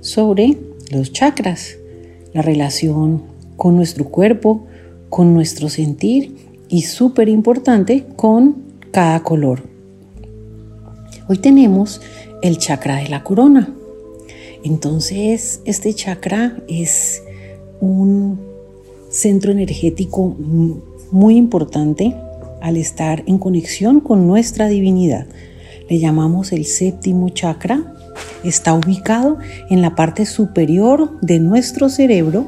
sobre los chakras, la relación con nuestro cuerpo, con nuestro sentir y súper importante con cada color. Hoy tenemos el chakra de la corona. Entonces, este chakra es un centro energético muy importante al estar en conexión con nuestra divinidad. Le llamamos el séptimo chakra está ubicado en la parte superior de nuestro cerebro,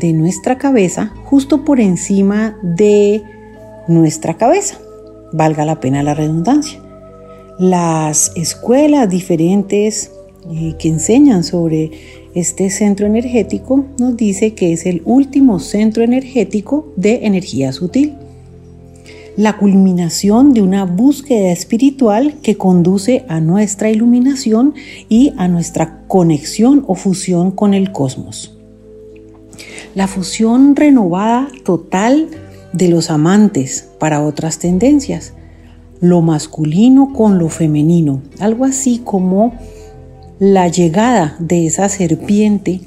de nuestra cabeza, justo por encima de nuestra cabeza. Valga la pena la redundancia. Las escuelas diferentes eh, que enseñan sobre este centro energético nos dice que es el último centro energético de energía sutil la culminación de una búsqueda espiritual que conduce a nuestra iluminación y a nuestra conexión o fusión con el cosmos. La fusión renovada total de los amantes para otras tendencias, lo masculino con lo femenino, algo así como la llegada de esa serpiente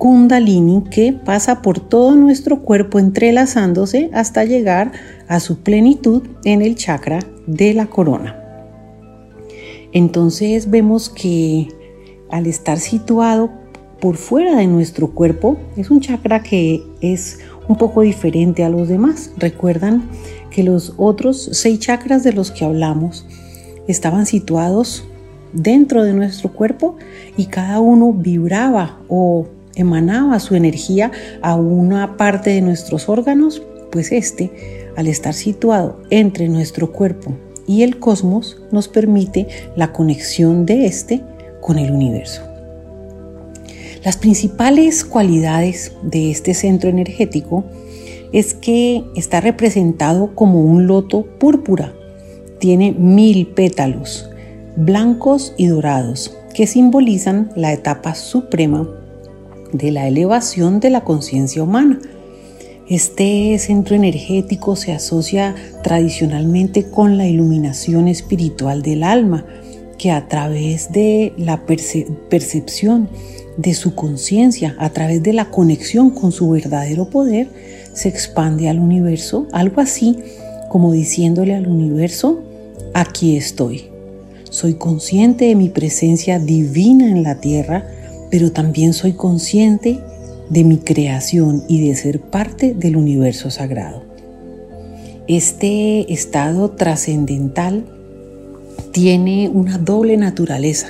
kundalini que pasa por todo nuestro cuerpo entrelazándose hasta llegar a su plenitud en el chakra de la corona. Entonces vemos que al estar situado por fuera de nuestro cuerpo, es un chakra que es un poco diferente a los demás. Recuerdan que los otros seis chakras de los que hablamos estaban situados dentro de nuestro cuerpo y cada uno vibraba o emanaba su energía a una parte de nuestros órganos, pues este, al estar situado entre nuestro cuerpo y el cosmos, nos permite la conexión de este con el universo. Las principales cualidades de este centro energético es que está representado como un loto púrpura. Tiene mil pétalos, blancos y dorados, que simbolizan la etapa suprema de la elevación de la conciencia humana. Este centro energético se asocia tradicionalmente con la iluminación espiritual del alma, que a través de la percepción de su conciencia, a través de la conexión con su verdadero poder, se expande al universo, algo así como diciéndole al universo, aquí estoy. Soy consciente de mi presencia divina en la tierra, pero también soy consciente de mi creación y de ser parte del universo sagrado. Este estado trascendental tiene una doble naturaleza,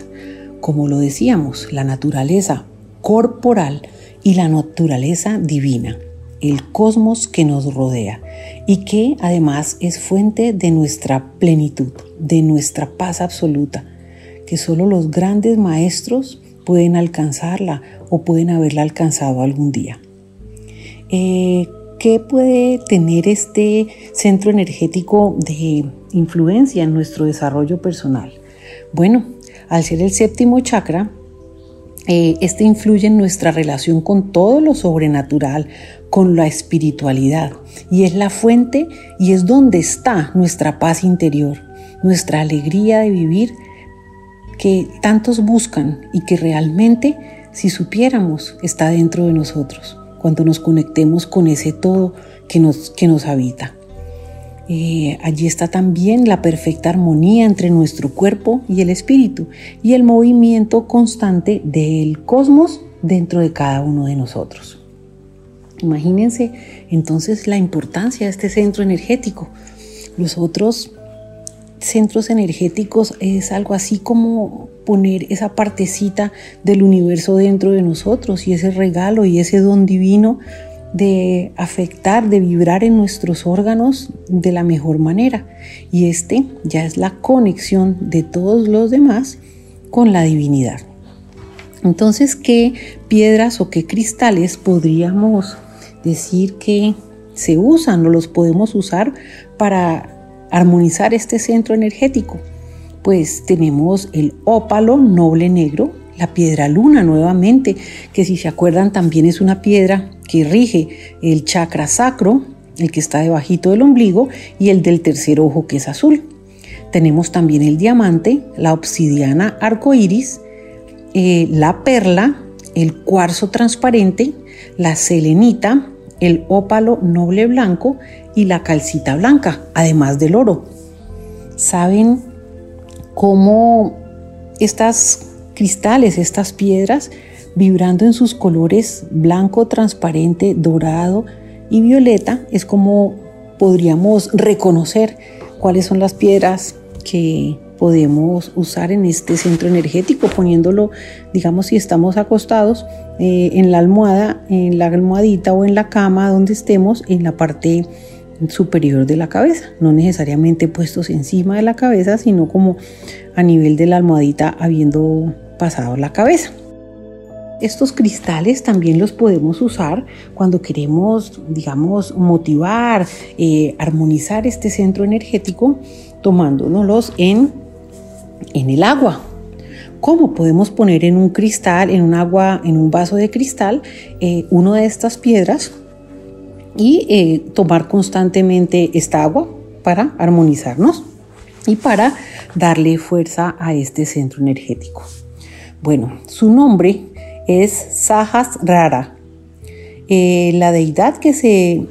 como lo decíamos, la naturaleza corporal y la naturaleza divina, el cosmos que nos rodea y que además es fuente de nuestra plenitud, de nuestra paz absoluta, que solo los grandes maestros pueden alcanzarla o pueden haberla alcanzado algún día. Eh, ¿Qué puede tener este centro energético de influencia en nuestro desarrollo personal? Bueno, al ser el séptimo chakra, eh, este influye en nuestra relación con todo lo sobrenatural, con la espiritualidad, y es la fuente y es donde está nuestra paz interior, nuestra alegría de vivir que tantos buscan y que realmente, si supiéramos, está dentro de nosotros, cuando nos conectemos con ese todo que nos, que nos habita. Eh, allí está también la perfecta armonía entre nuestro cuerpo y el espíritu y el movimiento constante del cosmos dentro de cada uno de nosotros. Imagínense entonces la importancia de este centro energético. Los otros centros energéticos es algo así como poner esa partecita del universo dentro de nosotros y ese regalo y ese don divino de afectar, de vibrar en nuestros órganos de la mejor manera. Y este ya es la conexión de todos los demás con la divinidad. Entonces, ¿qué piedras o qué cristales podríamos decir que se usan o los podemos usar para armonizar este centro energético? Pues tenemos el ópalo noble negro, la piedra luna nuevamente, que si se acuerdan también es una piedra que rige el chakra sacro, el que está debajito del ombligo, y el del tercer ojo que es azul. Tenemos también el diamante, la obsidiana arcoíris, eh, la perla, el cuarzo transparente, la selenita, el ópalo noble blanco y la calcita blanca, además del oro. ¿Saben cómo estas cristales, estas piedras, vibrando en sus colores blanco, transparente, dorado y violeta, es como podríamos reconocer cuáles son las piedras que podemos usar en este centro energético, poniéndolo, digamos, si estamos acostados eh, en la almohada, en la almohadita o en la cama donde estemos, en la parte superior de la cabeza, no necesariamente puestos encima de la cabeza, sino como a nivel de la almohadita habiendo pasado la cabeza. Estos cristales también los podemos usar cuando queremos, digamos, motivar, eh, armonizar este centro energético, tomándonos en en el agua. ¿Cómo podemos poner en un cristal, en un agua, en un vaso de cristal, eh, una de estas piedras y eh, tomar constantemente esta agua para armonizarnos y para darle fuerza a este centro energético? Bueno, su nombre es Sajas Rara. Eh, la deidad que se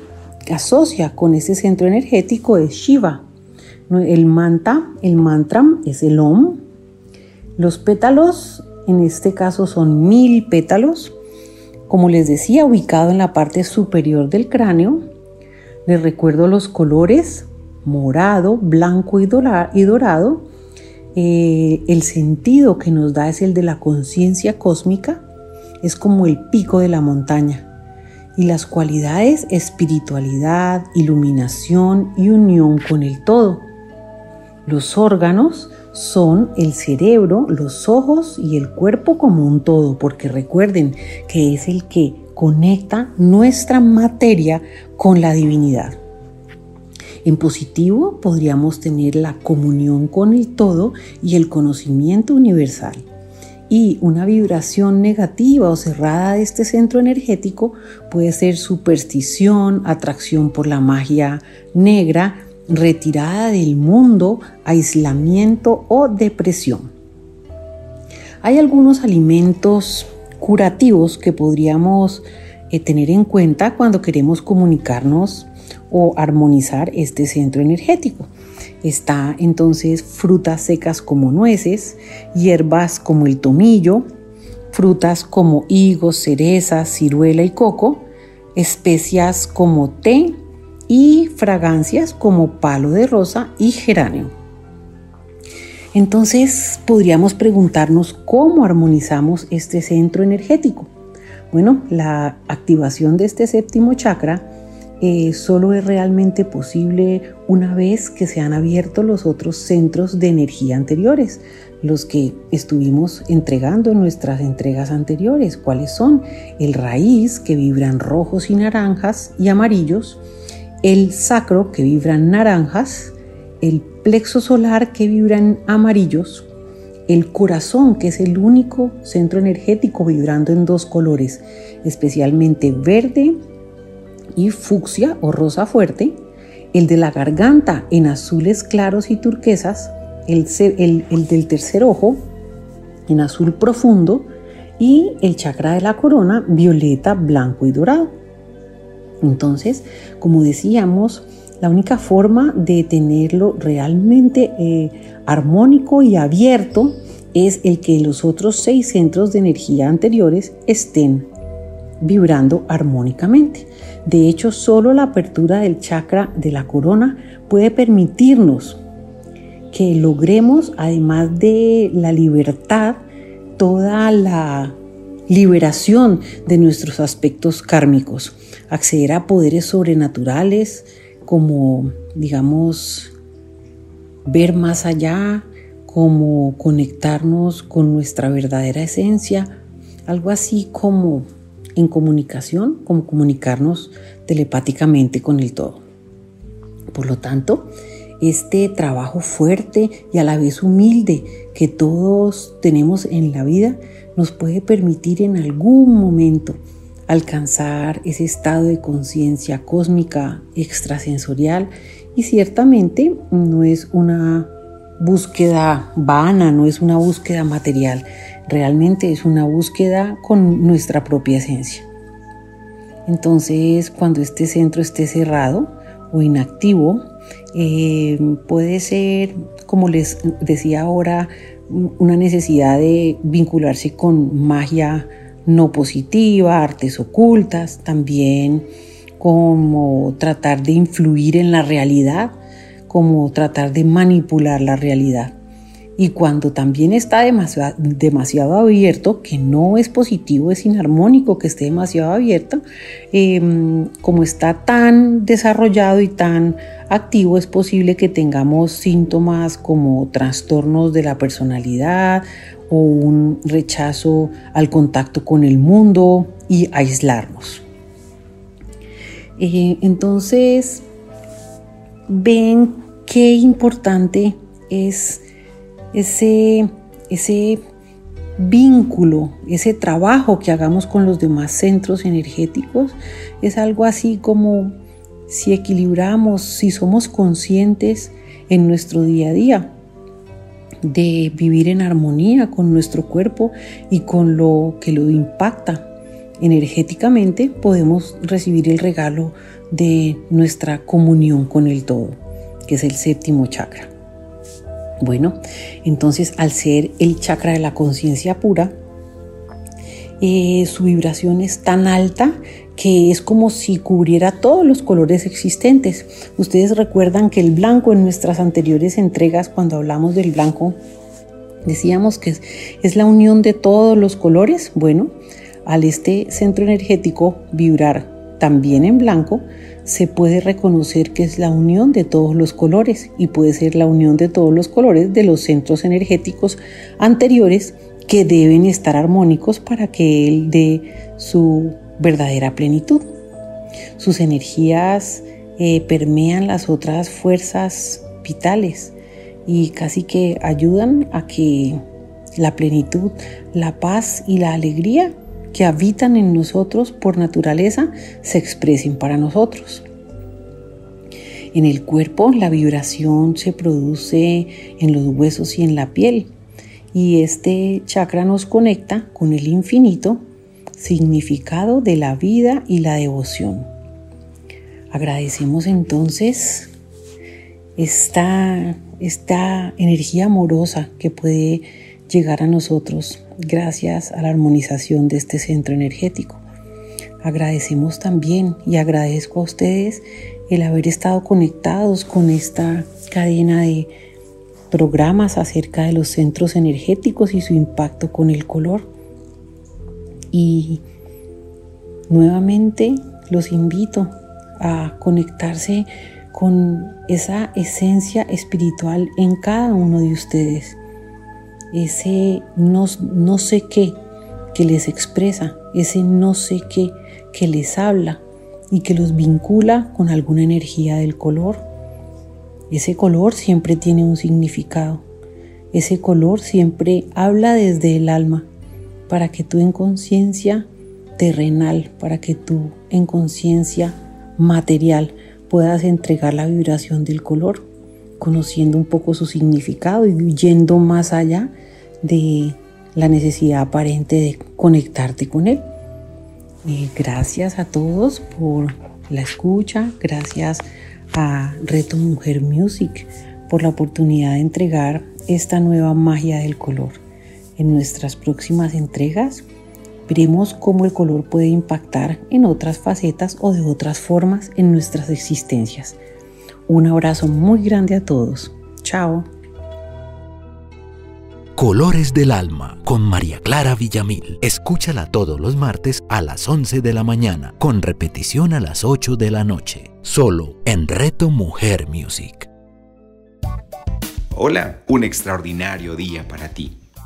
asocia con ese centro energético es Shiva. El manta, el mantram es el om. Los pétalos, en este caso son mil pétalos. Como les decía, ubicado en la parte superior del cráneo. Les recuerdo los colores morado, blanco y, dorado. Eh, el sentido que nos da es el de la conciencia cósmica. Es como el pico de la montaña. Y las cualidades espiritualidad, iluminación y unión con el todo. Los órganos son el cerebro, los ojos y el cuerpo como un todo, porque recuerden que es el que conecta nuestra materia con la divinidad. En positivo podríamos tener la comunión con el todo y el conocimiento universal. Y una vibración negativa o cerrada de este centro energético puede ser superstición, atracción por la magia negra, retirada del mundo, aislamiento o depresión. Hay algunos alimentos curativos que podríamos eh, tener en cuenta cuando queremos comunicarnos o armonizar este centro energético. Está entonces frutas secas como nueces, hierbas como el tomillo, frutas como higos, cerezas, ciruela y coco, especias como té, y fragancias como palo de rosa y geranio. Entonces podríamos preguntarnos cómo armonizamos este centro energético. Bueno, la activación de este séptimo chakra eh, solo es realmente posible una vez que se han abierto los otros centros de energía anteriores, los que estuvimos entregando en nuestras entregas anteriores. ¿Cuáles son? El raíz, que vibran rojos y naranjas y amarillos, el sacro que vibra en naranjas, el plexo solar que vibra en amarillos, el corazón que es el único centro energético vibrando en dos colores, especialmente verde y fucsia o rosa fuerte, el de la garganta en azules claros y turquesas, el, el del tercer ojo en azul profundo y el chakra de la corona violeta, blanco y dorado. Entonces, como decíamos, la única forma de tenerlo realmente eh, armónico y abierto es el que los otros seis centros de energía anteriores estén vibrando armónicamente. De hecho, solo la apertura del chakra de la corona puede permitirnos que logremos, además de la libertad, toda la liberación de nuestros aspectos kármicos acceder a poderes sobrenaturales como, digamos, ver más allá, como conectarnos con nuestra verdadera esencia, algo así como en comunicación, como comunicarnos telepáticamente con el todo. Por lo tanto, este trabajo fuerte y a la vez humilde que todos tenemos en la vida nos puede permitir en algún momento alcanzar ese estado de conciencia cósmica extrasensorial y ciertamente no es una búsqueda vana, no es una búsqueda material, realmente es una búsqueda con nuestra propia esencia. Entonces, cuando este centro esté cerrado o inactivo, eh, puede ser, como les decía ahora, una necesidad de vincularse con magia no positiva, artes ocultas, también como tratar de influir en la realidad, como tratar de manipular la realidad. Y cuando también está demasiado, abierto, que no es positivo, es inarmónico que esté demasiado abierto, em, como está tan desarrollado y tan activo, es posible que tengamos síntomas como trastornos de la personalidad o un rechazo al contacto con el mundo y aislarnos. Eh, entonces, ven qué importante es ese, ese vínculo, ese trabajo que hagamos con los demás centros energéticos, es algo así como si equilibramos, si somos conscientes en nuestro día a día de vivir en armonía con nuestro cuerpo y con lo que lo impacta energéticamente, podemos recibir el regalo de nuestra comunión con el todo, que es el séptimo chakra. Bueno, entonces al ser el chakra de la conciencia pura, eh, su vibración es tan alta que es como si cubriera todos los colores existentes. Ustedes recuerdan que el blanco en nuestras anteriores entregas, cuando hablamos del blanco, decíamos que es, la unión de todos los colores. Bueno, al este centro energético vibrar también en blanco, se puede reconocer que es la unión de todos los colores y puede ser la unión de todos los colores de los centros energéticos anteriores que deben estar armónicos para que él dé su verdadera plenitud. Sus energías eh, permean las otras fuerzas vitales y casi que ayudan a que la plenitud, la paz y la alegría que habitan en nosotros por naturaleza se expresen para nosotros. En el cuerpo la vibración se produce en los huesos y en la piel y este chakra nos conecta con el infinito, significado de la vida y la devoción. Agradecemos entonces esta, esta energía amorosa que puede llegar a nosotros gracias a la armonización de este centro energético. Agradecemos también y agradezco a ustedes el haber estado conectados con esta cadena de programas acerca de los centros energéticos y su impacto con el color. Y nuevamente los invito a conectarse con esa esencia espiritual en cada uno de ustedes ese no, no sé qué que les expresa, ese no sé qué que les habla y que los vincula con alguna energía del color. Ese color siempre tiene un significado. Ese color siempre habla desde el alma para que tú en conciencia terrenal, para que tú en conciencia material puedas entregar la vibración del color conociendo un poco su significado y yendo más allá de la necesidad aparente de conectarte con él. Gracias a todos por la escucha, gracias a Reto Mujer Music por la oportunidad de entregar esta nueva magia del color. En nuestras próximas entregas veremos cómo el color puede impactar en otras facetas o de otras formas en nuestras existencias. Un abrazo muy grande a todos. Chao. Colores del Alma con María Clara Villamil. Escúchala todos los martes a las 11 de la mañana, con repetición a las 8 de la noche, solo en Reto Mujer Music. Hola, un extraordinario día para ti.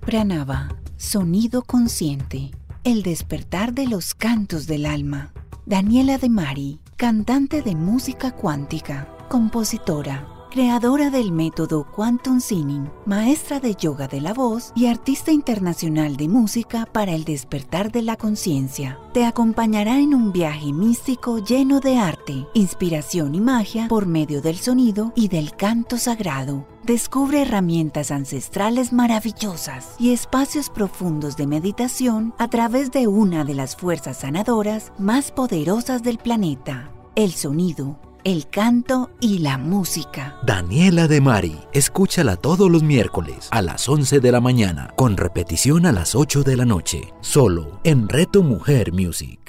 Pranava, sonido consciente, el despertar de los cantos del alma. Daniela de Mari, cantante de música cuántica, compositora creadora del método Quantum Singing, maestra de yoga de la voz y artista internacional de música para el despertar de la conciencia. Te acompañará en un viaje místico lleno de arte, inspiración y magia por medio del sonido y del canto sagrado. Descubre herramientas ancestrales maravillosas y espacios profundos de meditación a través de una de las fuerzas sanadoras más poderosas del planeta, el sonido el canto y la música. Daniela de Mari, escúchala todos los miércoles a las 11 de la mañana, con repetición a las 8 de la noche, solo en Reto Mujer Music.